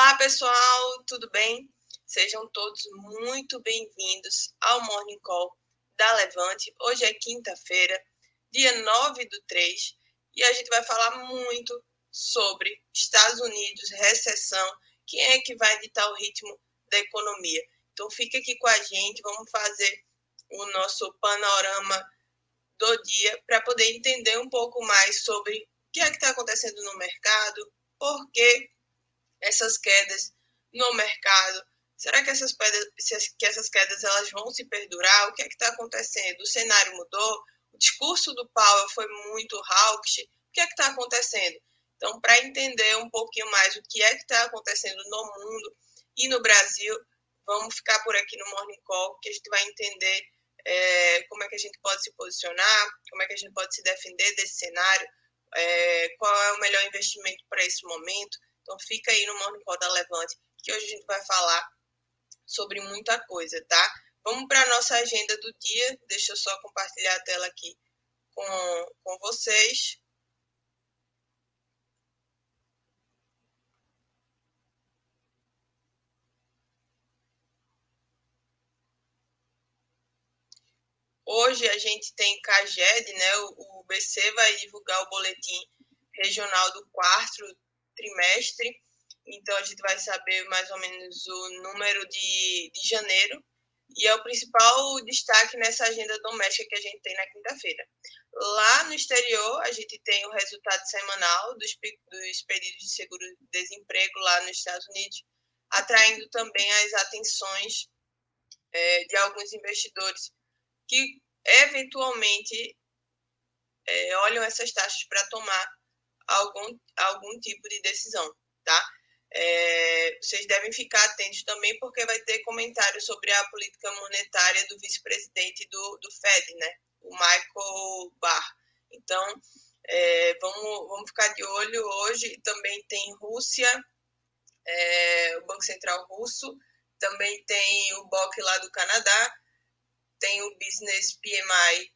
Olá, pessoal, tudo bem? Sejam todos muito bem-vindos ao Morning Call da Levante. Hoje é quinta-feira, dia 9 do 3, e a gente vai falar muito sobre Estados Unidos, recessão, quem é que vai ditar o ritmo da economia. Então, fica aqui com a gente, vamos fazer o nosso panorama do dia para poder entender um pouco mais sobre o que é que está acontecendo no mercado, por que essas quedas no mercado. Será que essas, que essas quedas elas vão se perdurar? O que é que está acontecendo? O cenário mudou? O discurso do Powell foi muito hawkish? O que é que está acontecendo? Então, para entender um pouquinho mais o que é que está acontecendo no mundo e no Brasil, vamos ficar por aqui no Morning Call, que a gente vai entender é, como é que a gente pode se posicionar, como é que a gente pode se defender desse cenário, é, qual é o melhor investimento para esse momento. Então fica aí no Morning Call da Levante, que hoje a gente vai falar sobre muita coisa, tá? Vamos para a nossa agenda do dia. Deixa eu só compartilhar a tela aqui com, com vocês. Hoje a gente tem CAGED, né? O, BC vai divulgar o boletim regional do quarto trimestre, então a gente vai saber mais ou menos o número de, de janeiro, e é o principal destaque nessa agenda doméstica que a gente tem na quinta-feira. Lá no exterior, a gente tem o resultado semanal dos, dos pedidos de seguro-desemprego lá nos Estados Unidos, atraindo também as atenções é, de alguns investidores que eventualmente é, olham essas taxas para tomar algum, algum tipo de decisão, tá? É, vocês devem ficar atentos também, porque vai ter comentário sobre a política monetária do vice-presidente do, do Fed, né? O Michael Barr. Então, é, vamos, vamos ficar de olho hoje. Também tem Rússia, é, o Banco Central Russo, também tem o BOC lá do Canadá, tem o Business PMI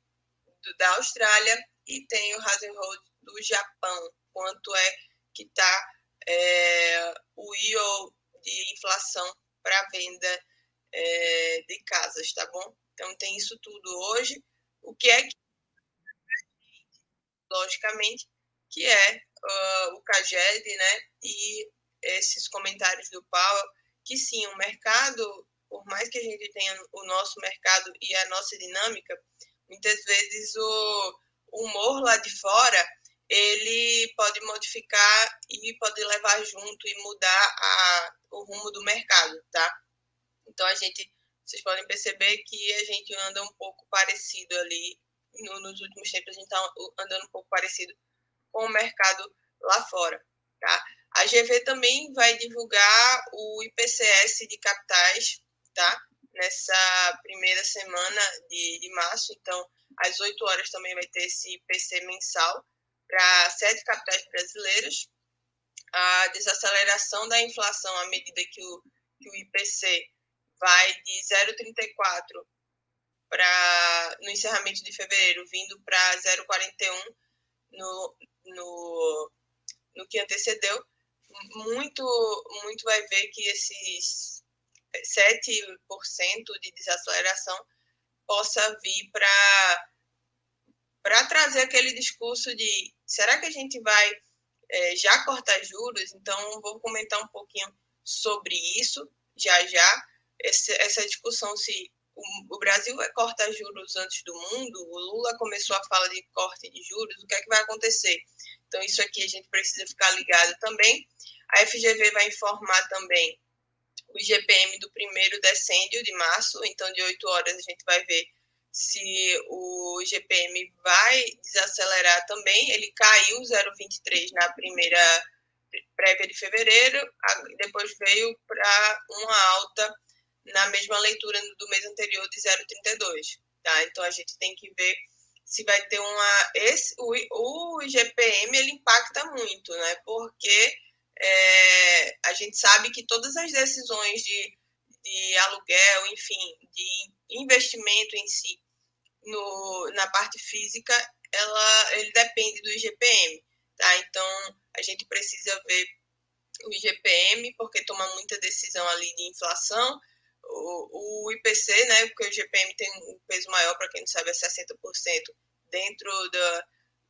do, da Austrália e tem o Road do Japão. Quanto é que está é, o IO de inflação para venda é, de casas, tá bom? Então tem isso tudo hoje. O que é que logicamente que é uh, o CAGED, né? E esses comentários do Powell, que sim, o mercado por mais que a gente tenha o nosso mercado e a nossa dinâmica, muitas vezes o humor lá de fora ele pode modificar e pode levar junto e mudar a, o rumo do mercado, tá? Então a gente, vocês podem perceber que a gente anda um pouco parecido ali no, nos últimos tempos a gente está andando um pouco parecido com o mercado lá fora, tá? A GV também vai divulgar o IPCS de capitais tá? Nessa primeira semana de, de março, então, às 8 horas também vai ter esse IPC mensal para sete capitais brasileiras. A desaceleração da inflação à medida que o, que o IPC vai de 0,34 para no encerramento de fevereiro, vindo para 0,41 no, no, no que antecedeu. Muito, muito vai ver que esses 7% de desaceleração possa vir para para trazer aquele discurso de será que a gente vai é, já cortar juros? Então, vou comentar um pouquinho sobre isso já já. Esse, essa discussão se o, o, Brasil vai cortar juros antes do mundo, o Lula começou a falar de corte de juros, o que é que vai acontecer? Então, isso aqui a gente precisa ficar ligado também. A FGV vai informar também o IGPM do primeiro decêndio de março, então de 8 horas a gente vai ver se o IGPM vai desacelerar também. Ele caiu 0,23 na primeira prévia de fevereiro, depois veio para uma alta na mesma leitura do mês anterior de 0,32. Tá? Então a gente tem que ver se vai ter uma. Esse, o, o IGPM ele impacta muito, né? Porque é, a gente sabe que todas as decisões de, de aluguel, enfim, de investimento em si, no, na parte física, ela, ele depende do IGPM, tá? Então, a gente precisa ver o IGPM, porque toma muita decisão ali de inflação, o, o IPC, né, porque o IGPM tem um peso maior, para quem não sabe, é 60% dentro do,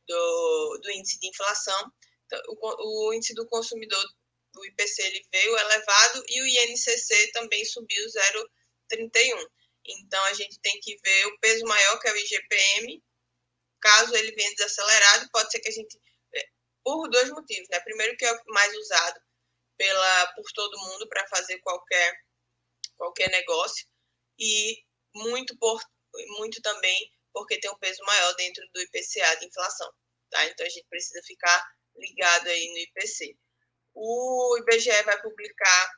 do, do, índice de inflação. Então, o, o índice do consumidor, o IPC, ele veio elevado e o INCC também subiu 0,31. Então, a gente tem que ver o peso maior, que é o IGPM. Caso ele venha desacelerado, pode ser que a gente. É, por dois motivos, né? Primeiro, que é mais usado pela, por todo mundo para fazer qualquer, qualquer negócio, e muito, por, muito também porque tem um peso maior dentro do IPCA de inflação. Tá? Então, a gente precisa ficar ligado aí no IPC. O IBGE vai publicar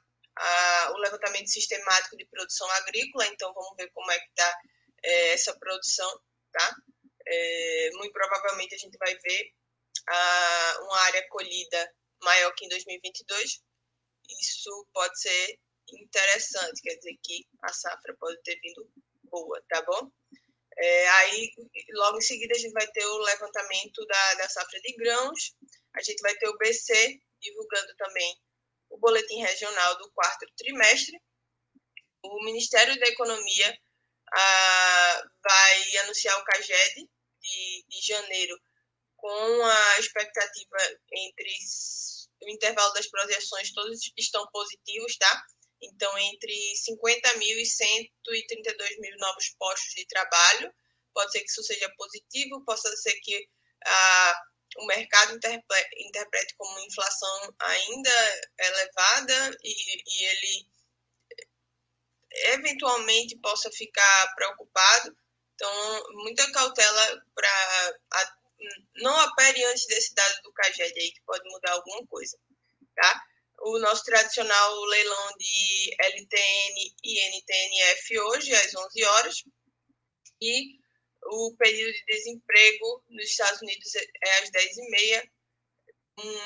o levantamento sistemático de produção agrícola, então vamos ver como é que está é, essa produção, tá? É, muito provavelmente a gente vai ver a, uma área colhida maior que em 2022. Isso pode ser interessante, quer dizer que a safra pode ter vindo boa, tá bom? É, aí, logo em seguida, a gente vai ter o levantamento da, da safra de grãos, a gente vai ter o BC divulgando também o boletim regional do quarto trimestre. O Ministério da Economia ah, vai anunciar o CAGED de, de janeiro com a expectativa entre o intervalo das projeções, todos estão positivos, tá? Então, entre 50 mil e 132 mil novos postos de trabalho. Pode ser que isso seja positivo, possa ser que ah, o mercado interprete como inflação ainda elevada e, e ele eventualmente possa ficar preocupado. Então, muita cautela para não opere antes desse dado do CAGED aí, que pode mudar alguma coisa, tá? O nosso tradicional leilão de LTN e NTNF hoje, às 11 horas, e o período de desemprego nos Estados Unidos é às 10h30.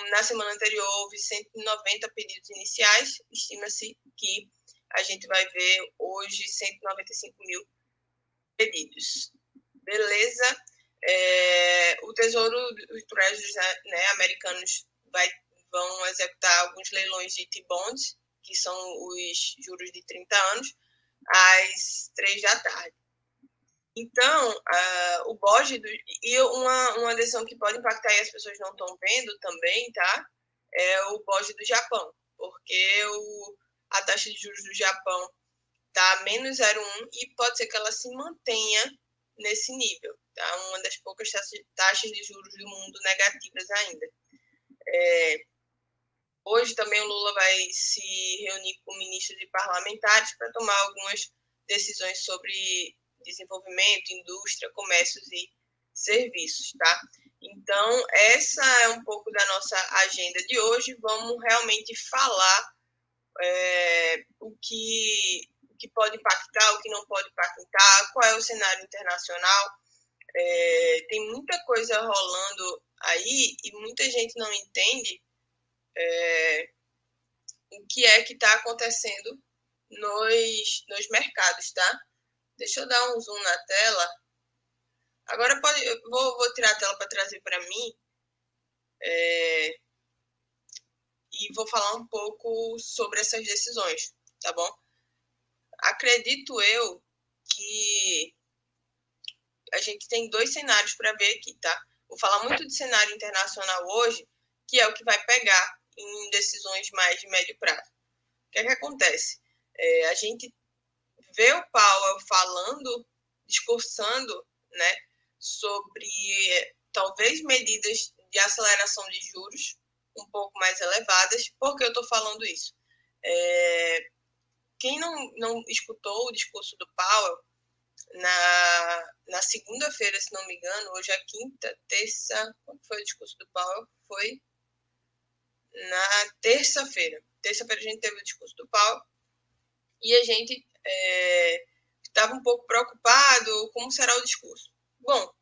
Na semana anterior, houve 190 pedidos iniciais. Estima-se que a gente vai ver hoje 195 mil pedidos. Beleza? É, o Tesouro, os Treasuries né, americanos vai, vão executar alguns leilões de T-bonds, que são os juros de 30 anos, às 3 da tarde. Então, uh, o BOJ, do, e uma, uma decisão que pode impactar e as pessoas não estão vendo também, tá? É o BOJ do Japão, porque o, a taxa de juros do Japão está menos 0,1 e pode ser que ela se mantenha nesse nível, tá? Uma das poucas taxas de juros do mundo negativas ainda. É, hoje também o Lula vai se reunir com ministros e parlamentares para tomar algumas decisões sobre desenvolvimento, indústria, comércios e serviços, tá? Então, essa é um pouco da nossa agenda de hoje. Vamos realmente falar é, o, que, o que pode impactar, o que não pode impactar, qual é o cenário internacional. É, tem muita coisa rolando aí e muita gente não entende é, o que é que está acontecendo nos, nos mercados, tá? Deixa eu dar um zoom na tela. Agora pode, eu vou, vou tirar a tela para trazer para mim. É, e vou falar um pouco sobre essas decisões, tá bom? Acredito eu que a gente tem dois cenários para ver aqui, tá? Vou falar muito de cenário internacional hoje, que é o que vai pegar em decisões mais de médio prazo. O que é que acontece? É, a gente vê o Powell falando, discursando, né, sobre talvez medidas de aceleração de juros um pouco mais elevadas. Por que eu estou falando isso? É, quem não, não escutou o discurso do Powell, na, na segunda-feira, se não me engano, hoje é quinta, terça. Quando foi o discurso do Powell? Foi na terça-feira. Terça-feira a gente teve o discurso do Powell e a gente estava é, um pouco preocupado como será o discurso. Bom,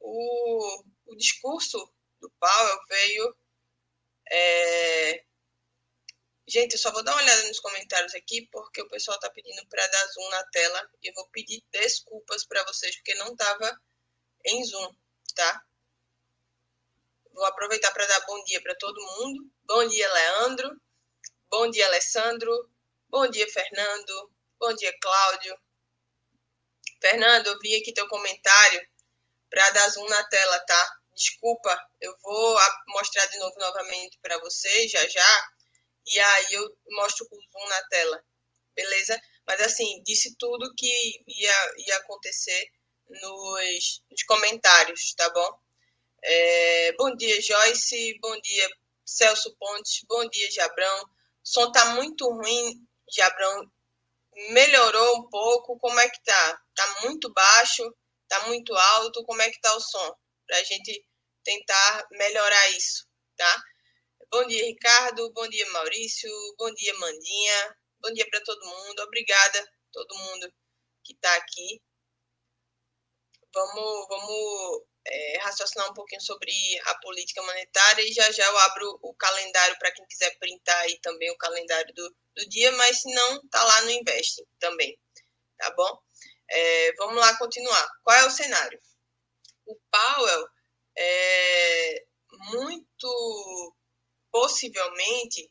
o, o discurso do Powell veio. É... Gente, eu só vou dar uma olhada nos comentários aqui, porque o pessoal está pedindo para dar zoom na tela. E eu vou pedir desculpas para vocês, porque não estava em zoom, tá? Vou aproveitar para dar bom dia para todo mundo. Bom dia, Leandro. Bom dia, Alessandro. Bom dia, Fernando. Bom dia, Cláudio. Fernando, eu vi aqui teu comentário para dar zoom na tela, tá? Desculpa, eu vou mostrar de novo novamente para vocês já já. E aí eu mostro o zoom na tela. Beleza? Mas assim, disse tudo que ia, ia acontecer nos, nos comentários, tá bom? É, bom dia, Joyce. Bom dia, Celso Pontes. Bom dia, Jabrão. O som tá muito ruim, Jabrão. Melhorou um pouco. Como é que tá? Tá muito baixo? Tá muito alto? Como é que tá o som? Pra gente tentar melhorar isso, tá? Bom dia, Ricardo. Bom dia, Maurício. Bom dia, Mandinha. Bom dia para todo mundo. Obrigada todo mundo que está aqui. Vamos, vamos é, raciocinar um pouquinho sobre a política monetária e já já eu abro o calendário para quem quiser printar aí também o calendário do, do dia, mas se não, tá lá no Invest também, tá bom? É, vamos lá continuar. Qual é o cenário? O Powell é, muito possivelmente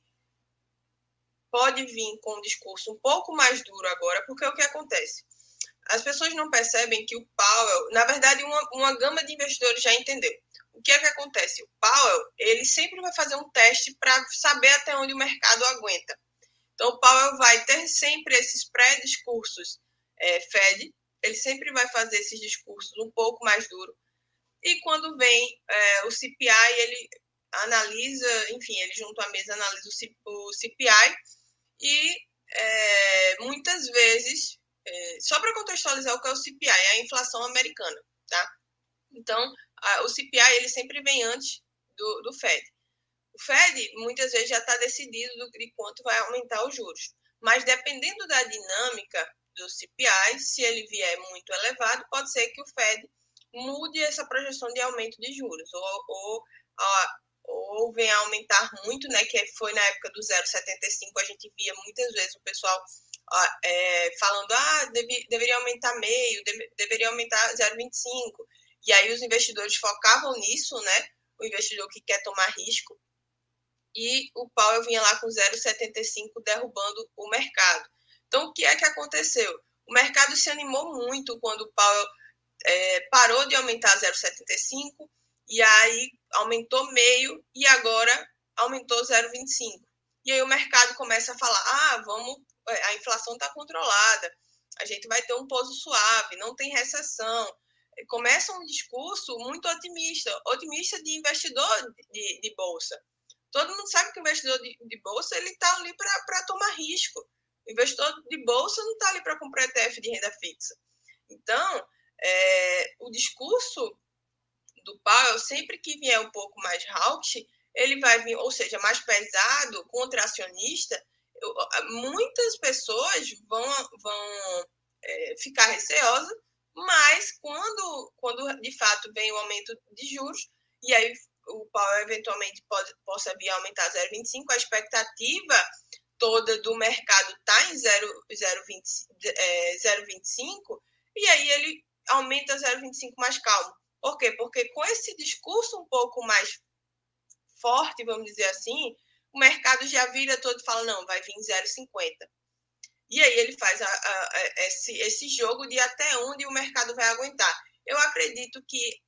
pode vir com um discurso um pouco mais duro agora, porque o que acontece? As pessoas não percebem que o Powell, na verdade, uma, uma gama de investidores já entendeu. O que é que acontece? O Powell, ele sempre vai fazer um teste para saber até onde o mercado aguenta. Então, o Powell vai ter sempre esses pré-discursos é, Fed, ele sempre vai fazer esses discursos um pouco mais duros. E quando vem é, o CPI, ele analisa, enfim, ele junto à mesa analisa o CPI e é, muitas vezes, é, só para contextualizar o que é o CPI, é a inflação americana, tá? Então, a, o CPI ele sempre vem antes do, do Fed. O Fed muitas vezes já está decidido do, de quanto vai aumentar os juros, mas dependendo da dinâmica do CPI, se ele vier muito elevado, pode ser que o Fed mude essa projeção de aumento de juros ou, ou a, ou vem a aumentar muito, né? Que foi na época do 0,75, a gente via muitas vezes o pessoal é, falando, ah, deve, deveria aumentar meio, deve, deveria aumentar 0,25. E aí os investidores focavam nisso, né? O investidor que quer tomar risco. E o Powell vinha lá com 0,75 derrubando o mercado. Então, o que é que aconteceu? O mercado se animou muito quando o Powell é, parou de aumentar 0,75 e aí aumentou meio e agora aumentou 0,25. E aí o mercado começa a falar: ah, vamos, a inflação está controlada, a gente vai ter um pouso suave, não tem recessão. Começa um discurso muito otimista, otimista de investidor de, de bolsa. Todo mundo sabe que o investidor de, de bolsa ele está ali para tomar risco. O investidor de bolsa não está ali para comprar ETF de renda fixa. Então, é, o discurso do Powell, sempre que vier um pouco mais hawkish, ele vai vir, ou seja, mais pesado, contracionista, muitas pessoas vão, vão é, ficar receosas, mas quando, quando de fato vem o aumento de juros, e aí o Powell eventualmente pode, possa vir a aumentar 0,25, a expectativa toda do mercado está em 0,25, é, 0,25, e aí ele aumenta 0,25 mais calmo. Por quê? Porque com esse discurso um pouco mais forte, vamos dizer assim, o mercado já vira todo e fala, não, vai vir 0,50. E aí ele faz a, a, a, esse, esse jogo de até onde o mercado vai aguentar. Eu acredito que,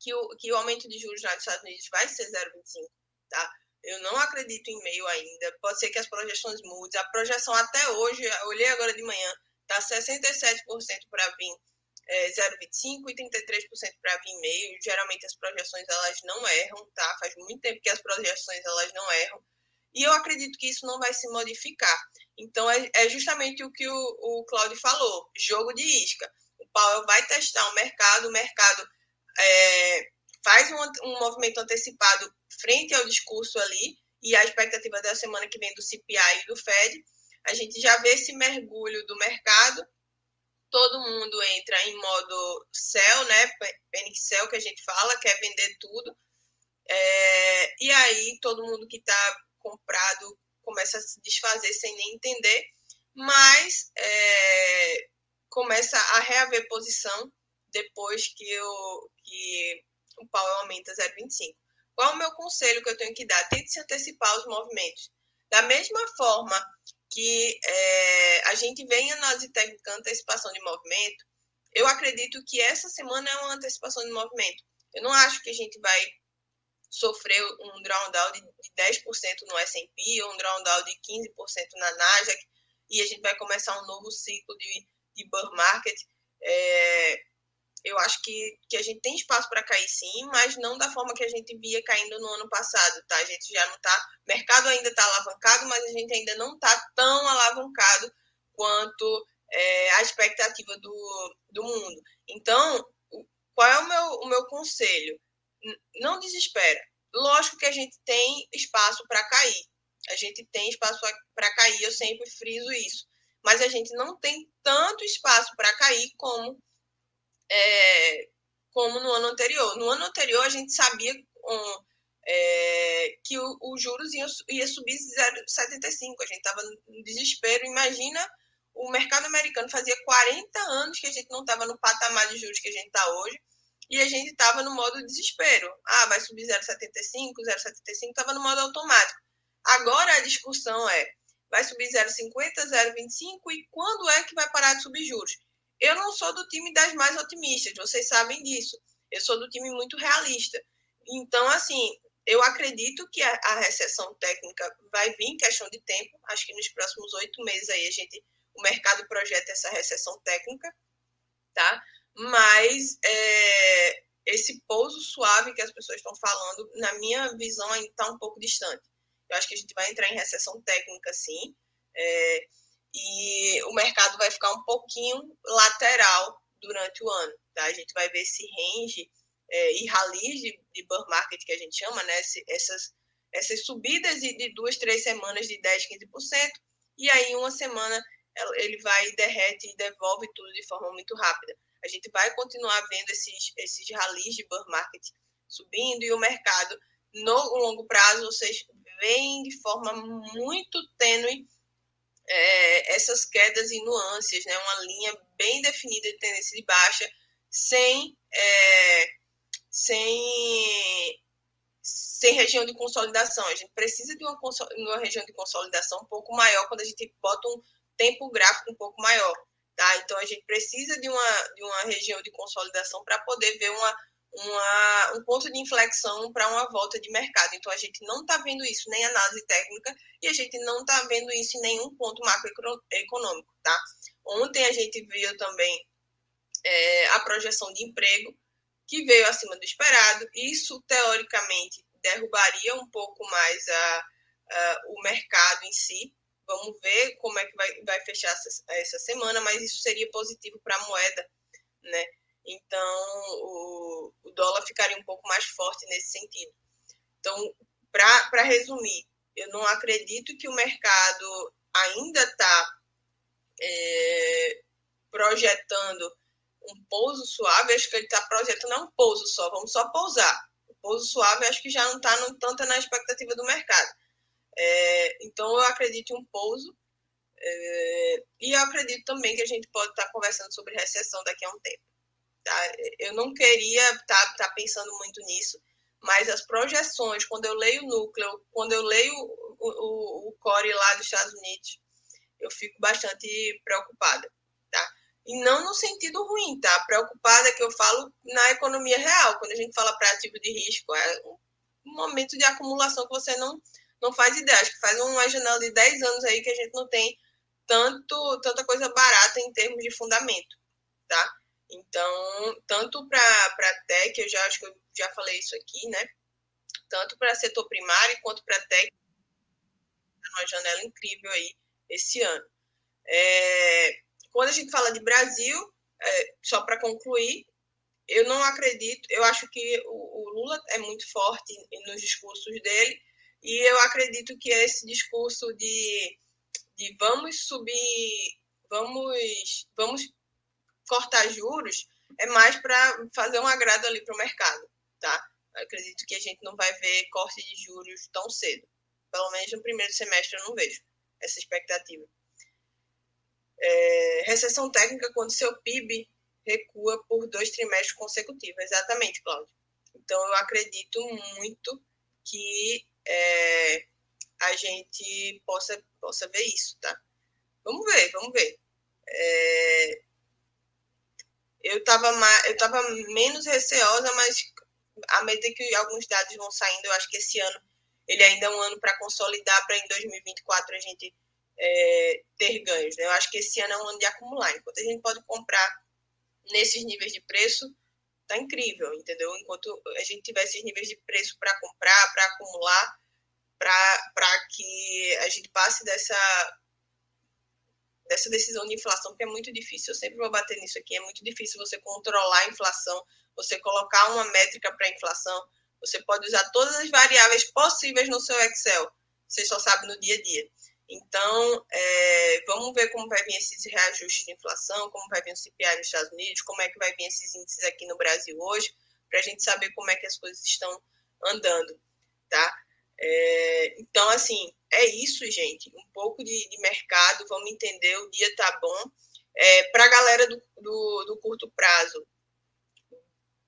que, o, que o aumento de juros nos Estados Unidos vai ser 0,25, tá? Eu não acredito em meio ainda. Pode ser que as projeções mudem. A projeção até hoje, eu olhei agora de manhã, está 67% para vir é, 0,25% e 33% para vir meio. Geralmente as projeções elas não erram, tá? Faz muito tempo que as projeções elas não erram. E eu acredito que isso não vai se modificar. Então é, é justamente o que o, o Claudio falou: jogo de isca. O Powell vai testar o mercado, o mercado é, faz um, um movimento antecipado frente ao discurso ali, e a expectativa da semana que vem do CPI e do Fed. A gente já vê esse mergulho do mercado todo mundo entra em modo sell, né? Panic sell que a gente fala, quer vender tudo. É, e aí todo mundo que está comprado começa a se desfazer sem nem entender, mas é, começa a reaver posição depois que o, que o pau aumenta 0,25. Qual é o meu conselho que eu tenho que dar? Tente se antecipar os movimentos. Da mesma forma que é, a gente vem análise técnica antecipação de movimento, eu acredito que essa semana é uma antecipação de movimento. Eu não acho que a gente vai sofrer um drawdown de 10% no S&P ou um drawdown de 15% na Nasdaq e a gente vai começar um novo ciclo de, de bear market. É, eu acho que, que a gente tem espaço para cair sim, mas não da forma que a gente via caindo no ano passado, tá? A gente já não está, o mercado ainda está alavancado, mas a gente ainda não está tão alavancado quanto é, a expectativa do, do mundo. Então, qual é o meu, o meu conselho? Não desespera. Lógico que a gente tem espaço para cair. A gente tem espaço para cair, eu sempre friso isso. Mas a gente não tem tanto espaço para cair como, é, como no ano anterior. No ano anterior, a gente sabia um, é, que os juros ia, ia subir 0,75. A gente estava no desespero. Imagina o mercado americano fazia 40 anos que a gente não estava no patamar de juros que a gente está hoje e a gente estava no modo desespero. Ah, vai subir 0,75, 0,75, estava no modo automático. Agora a discussão é, vai subir 0,50, 0,25 e quando é que vai parar de subir juros? Eu não sou do time das mais otimistas, vocês sabem disso. Eu sou do time muito realista. Então, assim, eu acredito que a, a recessão técnica vai vir em questão de tempo. Acho que nos próximos oito meses aí a gente o mercado projeta essa recessão técnica, tá? Mas é, esse pouso suave que as pessoas estão falando, na minha visão, ainda está um pouco distante. Eu acho que a gente vai entrar em recessão técnica, sim, é, o mercado vai ficar um pouquinho lateral durante o ano, tá? A gente vai ver esse range é, e rallies de, de bear market que a gente chama, né? essas, essas subidas de, de duas, três semanas de 10, 15%, e aí uma semana ele vai derrete e devolve tudo de forma muito rápida. A gente vai continuar vendo esses, esses ralis de bear market subindo e o mercado, no longo prazo, vocês veem de forma muito tênue é, essas quedas e nuances, né? uma linha bem definida de tendência de baixa, sem, é, sem, sem região de consolidação. A gente precisa de uma, uma região de consolidação um pouco maior quando a gente bota um tempo gráfico um pouco maior. Tá? Então, a gente precisa de uma, de uma região de consolidação para poder ver uma, uma, um ponto de inflexão para uma volta de mercado. Então, a gente não está vendo isso nem análise técnica e a gente não está vendo isso em nenhum ponto macroeconômico. Tá? Ontem a gente viu também é, a projeção de emprego, que veio acima do esperado. Isso, teoricamente, derrubaria um pouco mais a, a o mercado em si, Vamos ver como é que vai, vai fechar essa, essa semana, mas isso seria positivo para a moeda, né? Então, o, o dólar ficaria um pouco mais forte nesse sentido. Então, para resumir, eu não acredito que o mercado ainda está é, projetando um pouso suave, acho que ele está projetando um pouso só, vamos só pousar. O pouso suave acho que já não está tanto na expectativa do mercado. É, então, eu acredito em um pouso. É, e eu acredito também que a gente pode estar conversando sobre recessão daqui a um tempo. Tá? Eu não queria estar, estar tá pensando muito nisso, mas as projeções, quando eu leio o núcleo, quando eu leio o, o, o core lá dos Estados Unidos, eu fico bastante preocupada. Tá? E não no sentido ruim, tá? Preocupada que eu falo na economia real. Quando a gente fala para ativo de risco, é um momento de acumulação que você não não faz ideia. Acho que faz uma janela de 10 anos aí que a gente não tem tanto, tanta coisa barata em termos de fundamento, tá? Então, tanto para tech, eu já acho que eu já falei isso aqui, né? Tanto para setor primário quanto para tech, uma janela incrível aí esse ano. É, quando a gente fala de Brasil, é, só para concluir, eu não acredito, eu acho que o, o Lula é muito forte nos discursos dele, e eu acredito que esse discurso de, de vamos subir, vamos, vamos cortar juros, é mais para fazer um agrado ali para o mercado, tá? Eu acredito que a gente não vai ver corte de juros tão cedo. Pelo menos no primeiro semestre eu não vejo essa expectativa. É, recessão técnica quando seu PIB recua por dois trimestres consecutivos. Exatamente, Cláudio. Então eu acredito muito que é, a gente possa, possa ver isso, tá? Vamos ver, vamos ver. É, eu estava eu tava menos receosa, mas à medida que alguns dados vão saindo, eu acho que esse ano ele ainda é um ano para consolidar, para em 2024 a gente é, ter ganhos. Né? Eu acho que esse ano é um ano de acumular. Enquanto a gente pode comprar nesses níveis de preço, tá incrível, entendeu? Enquanto a gente tiver esses níveis de preço para comprar, para acumular, para que a gente passe dessa dessa decisão de inflação, porque é muito difícil, eu sempre vou bater nisso aqui, é muito difícil você controlar a inflação, você colocar uma métrica para a inflação, você pode usar todas as variáveis possíveis no seu Excel, você só sabe no dia a dia. Então, é, vamos ver como vai vir esses reajustes de inflação, como vai vir o CPI nos Estados Unidos, como é que vai vir esses índices aqui no Brasil hoje, para a gente saber como é que as coisas estão andando, tá? É, então, assim, é isso, gente. Um pouco de, de mercado, vamos entender, o dia tá bom. É, para a galera do, do, do, curto prazo,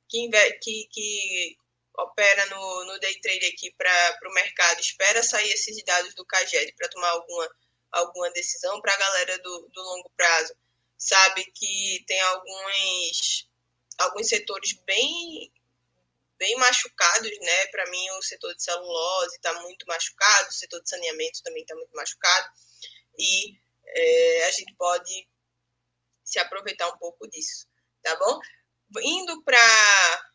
que, que, que opera no, no day trade aqui para o mercado, espera sair esses dados do CAGED para tomar alguma, alguma decisão. Para a galera do, do longo prazo, sabe que tem alguns, alguns setores bem bem machucados, né? Para mim, o setor de celulose está muito machucado, o setor de saneamento também está muito machucado, e é, a gente pode se aproveitar um pouco disso, tá bom? Indo para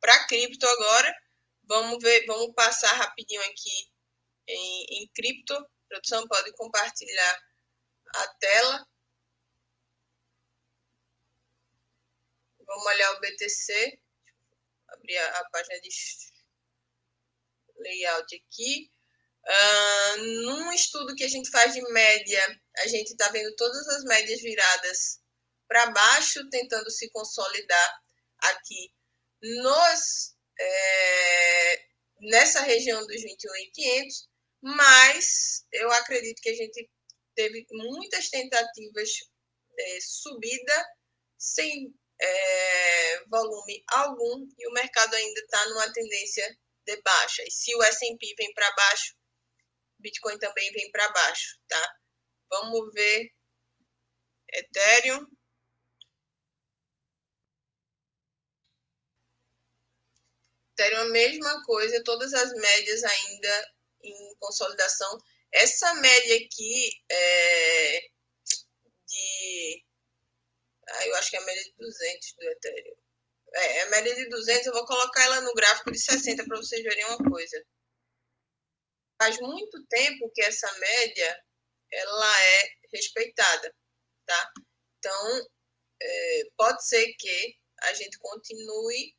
para cripto agora, vamos ver, vamos passar rapidinho aqui em, em cripto. Produção pode compartilhar a tela. Vamos olhar o BTC abrir a, a página de layout aqui. Uh, num estudo que a gente faz de média, a gente está vendo todas as médias viradas para baixo, tentando se consolidar aqui nos, é, nessa região dos 21.500, mas eu acredito que a gente teve muitas tentativas é, subida sem é, volume algum e o mercado ainda está numa tendência de baixa. E se o S&P vem para baixo, Bitcoin também vem para baixo, tá? Vamos ver Ethereum. Ethereum a mesma coisa, todas as médias ainda em consolidação. Essa média aqui é de ah, eu acho que é a média de 200 do Ethereum. É, a média de 200, eu vou colocar ela no gráfico de 60 para vocês verem uma coisa. Faz muito tempo que essa média ela é respeitada, tá? Então, é, pode ser que a gente continue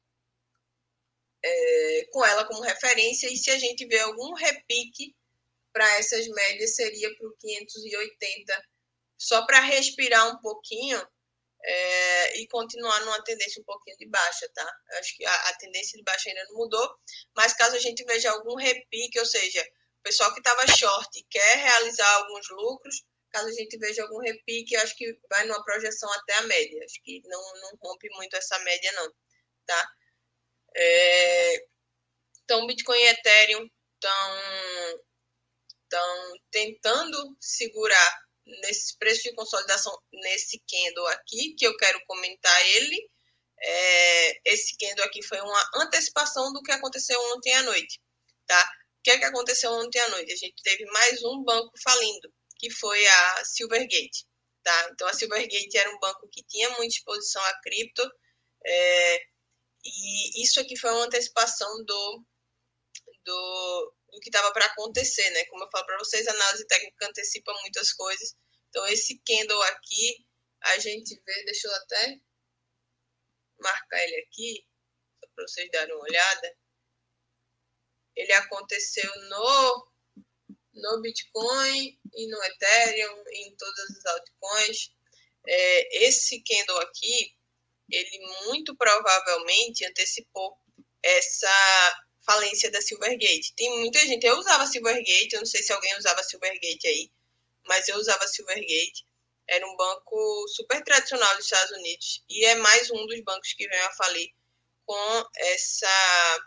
é, com ela como referência e se a gente vê algum repique para essas médias seria para o 580, só para respirar um pouquinho é, e continuar numa tendência um pouquinho de baixa, tá? Acho que a, a, tendência de baixa ainda não mudou, mas caso a gente veja algum repique, ou seja, o pessoal que estava short quer realizar alguns lucros, caso a gente veja algum repique, acho que vai numa projeção até a média, acho que não, não rompe muito essa média não, tá? É, então, Bitcoin e Ethereum estão tentando segurar nesse preço de consolidação, nesse candle aqui, que eu quero comentar ele. É, esse candle aqui foi uma antecipação do que aconteceu ontem à noite, tá? O que é que aconteceu ontem à noite? A gente teve mais um banco falindo, que foi a Silvergate, tá? Então, a Silvergate era um banco que tinha muita exposição a cripto, é, e isso aqui foi uma antecipação do, do, do que estava para acontecer, né? Como eu falo para vocês, a análise técnica antecipa muitas coisas. Então, esse candle aqui, a gente vê, deixa eu até marcar ele aqui, só para vocês darem uma olhada. Ele aconteceu no, no Bitcoin e no Ethereum, em todas as altcoins. É, esse candle aqui, ele muito provavelmente antecipou essa falência da Silvergate. Tem muita gente, eu usava Silvergate, eu não sei se alguém usava Silvergate aí, mas eu usava Silvergate. Era um banco super tradicional dos Estados Unidos e é mais um dos bancos que vem a falir com essa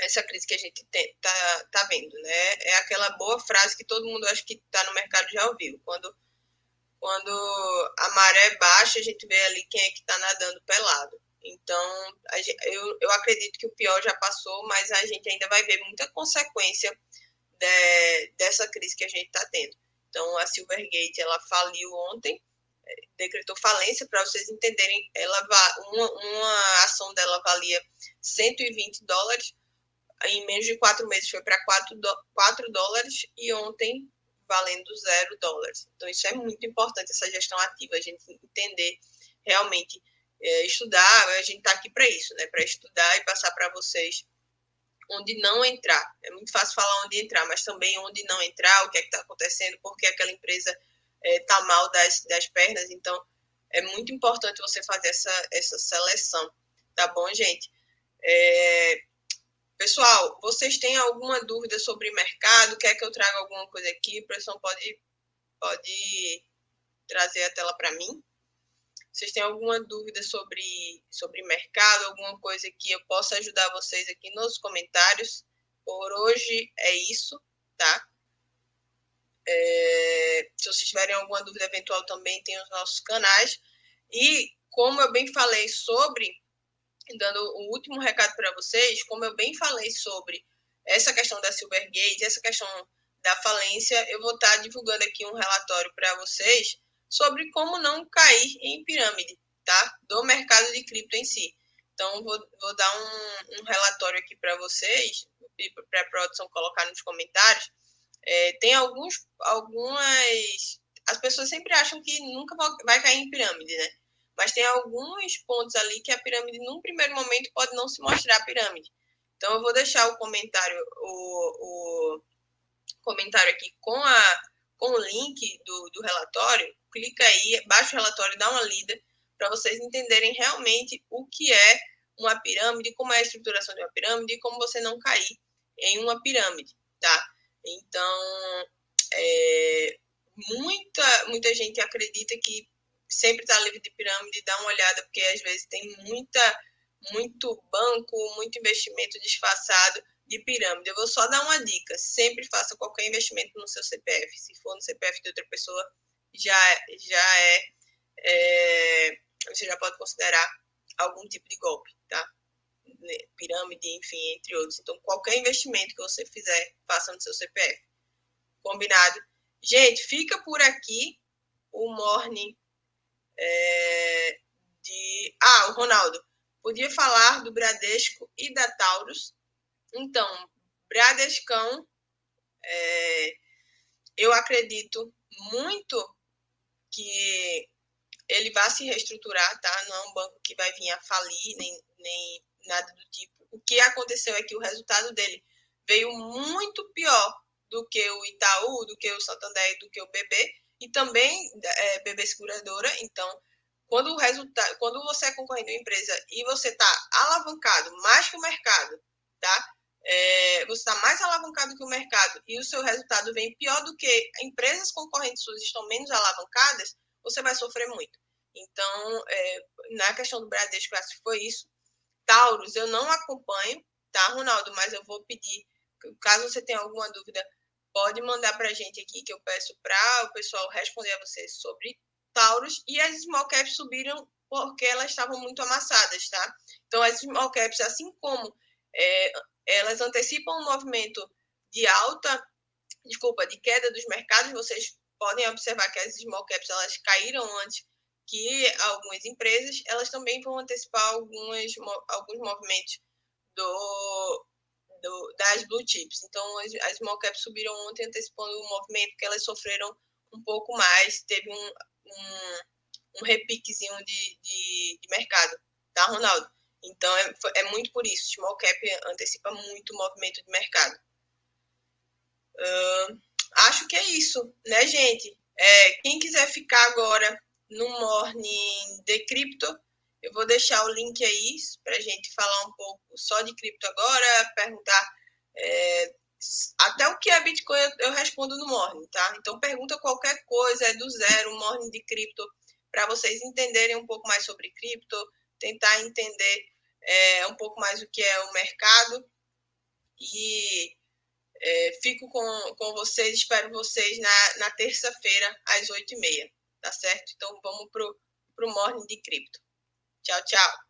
essa crise que a gente está tá vendo, né? É aquela boa frase que todo mundo acho que está no mercado já ouviu. Quando, quando a maré baixa, a gente vê ali quem é que está nadando pelado. Então, gente, eu, eu acredito que o pior já passou, mas a gente ainda vai ver muita consequência de, dessa crise que a gente está tendo. Então, a Silvergate, ela faliu ontem, é, decretou falência, para vocês entenderem, ela uma, uma ação dela valia 120 dólares, em menos de quatro meses foi para 4, 4 dólares e ontem valendo zero dólares. Então, isso é muito importante, essa gestão ativa, a gente entender realmente, é, estudar, a gente está aqui para isso, né? para estudar e passar para vocês onde não entrar. É muito fácil falar onde entrar, mas também onde não entrar, o que é que está acontecendo, porque aquela empresa está é, mal das, das pernas. Então, é muito importante você fazer essa, essa seleção, tá bom, gente? É, Pessoal, vocês têm alguma dúvida sobre mercado? Quer que eu traga alguma coisa aqui? O professor pode, pode trazer a tela para mim? Vocês têm alguma dúvida sobre, sobre mercado? Alguma coisa que eu possa ajudar vocês aqui nos comentários? Por hoje é isso, tá? É, se vocês tiverem alguma dúvida eventual também tem os nossos canais. E como eu bem falei sobre dando o último recado para vocês, como eu bem falei sobre essa questão da Silvergate, essa questão da falência, eu vou estar tá divulgando aqui um relatório para vocês sobre como não cair em pirâmide, tá? Do mercado de cripto em si. Então, vou, vou dar um, um relatório aqui para vocês, para a produção colocar nos comentários. É, tem alguns, algumas. As pessoas sempre acham que nunca vai cair em pirâmide, né? mas tem alguns pontos ali que a pirâmide, num primeiro momento, pode não se mostrar pirâmide. Então, eu vou deixar o comentário, o, o comentário aqui com, a, com o link do, do relatório. Clica aí, baixa o relatório, dá uma lida, para vocês entenderem realmente o que é uma pirâmide, como é a estruturação de uma pirâmide e como você não cair em uma pirâmide, tá? Então, é, muita, muita gente acredita que sempre está livre de pirâmide, dá uma olhada, porque às vezes tem muita, muito banco, muito investimento disfarçado de pirâmide. Eu vou só dar uma dica: sempre faça qualquer investimento no seu CPF. Se for no CPF de outra pessoa, já, já é, é você já pode considerar algum tipo de golpe, tá? Pirâmide, enfim, entre outros. Então, qualquer investimento que você fizer, faça no seu CPF. Combinado? Gente, fica por aqui o Morning é, de. Ah, o Ronaldo. Podia falar do Bradesco e da Taurus. Então, Bradescão, é, eu acredito muito que ele vai se reestruturar, tá? Não é um banco que vai vir a falir, nem, nem nada do tipo. O que aconteceu é que o resultado dele veio muito pior do que o Itaú, do que o Santander do que o BB, e também é, BB Seguradora. Então, quando o resultado, quando você é concorrente de uma empresa e você está alavancado mais que o mercado, tá? É, você está mais alavancado que o mercado e o seu resultado vem pior do que empresas concorrentes suas estão menos alavancadas, você vai sofrer muito. Então, é, na questão do Bradesco, acho que foi isso. Taurus, eu não acompanho, tá, Ronaldo? Mas eu vou pedir, caso você tenha alguma dúvida, pode mandar para a gente aqui, que eu peço para o pessoal responder a vocês sobre Taurus. E as small caps subiram porque elas estavam muito amassadas, tá? Então, as small caps, assim como é, elas antecipam o um movimento de alta, desculpa, de queda dos mercados, vocês podem observar que as small caps elas caíram antes que algumas empresas, elas também vão antecipar algumas, alguns movimentos do, do, das blue chips. Então, as, as small caps subiram ontem, antecipando o movimento, que elas sofreram um pouco mais, teve um, um, um repiquezinho de, de, de, mercado, tá, Ronaldo? Então, é, é muito por isso. Small cap antecipa muito o movimento de mercado. Uh, acho que é isso, né, gente? É, quem quiser ficar agora no Morning de Cripto, eu vou deixar o link aí para a gente falar um pouco só de cripto agora, perguntar é, até o que é Bitcoin eu respondo no Morning, tá? Então pergunta qualquer coisa, é do zero, Morning de cripto, para vocês entenderem um pouco mais sobre cripto, tentar entender é, um pouco mais o que é o mercado. E é, fico com, com vocês, espero vocês na, na terça-feira, às 8h30, tá certo? Então vamos pro, pro Morning de Cripto. Tchau, tchau.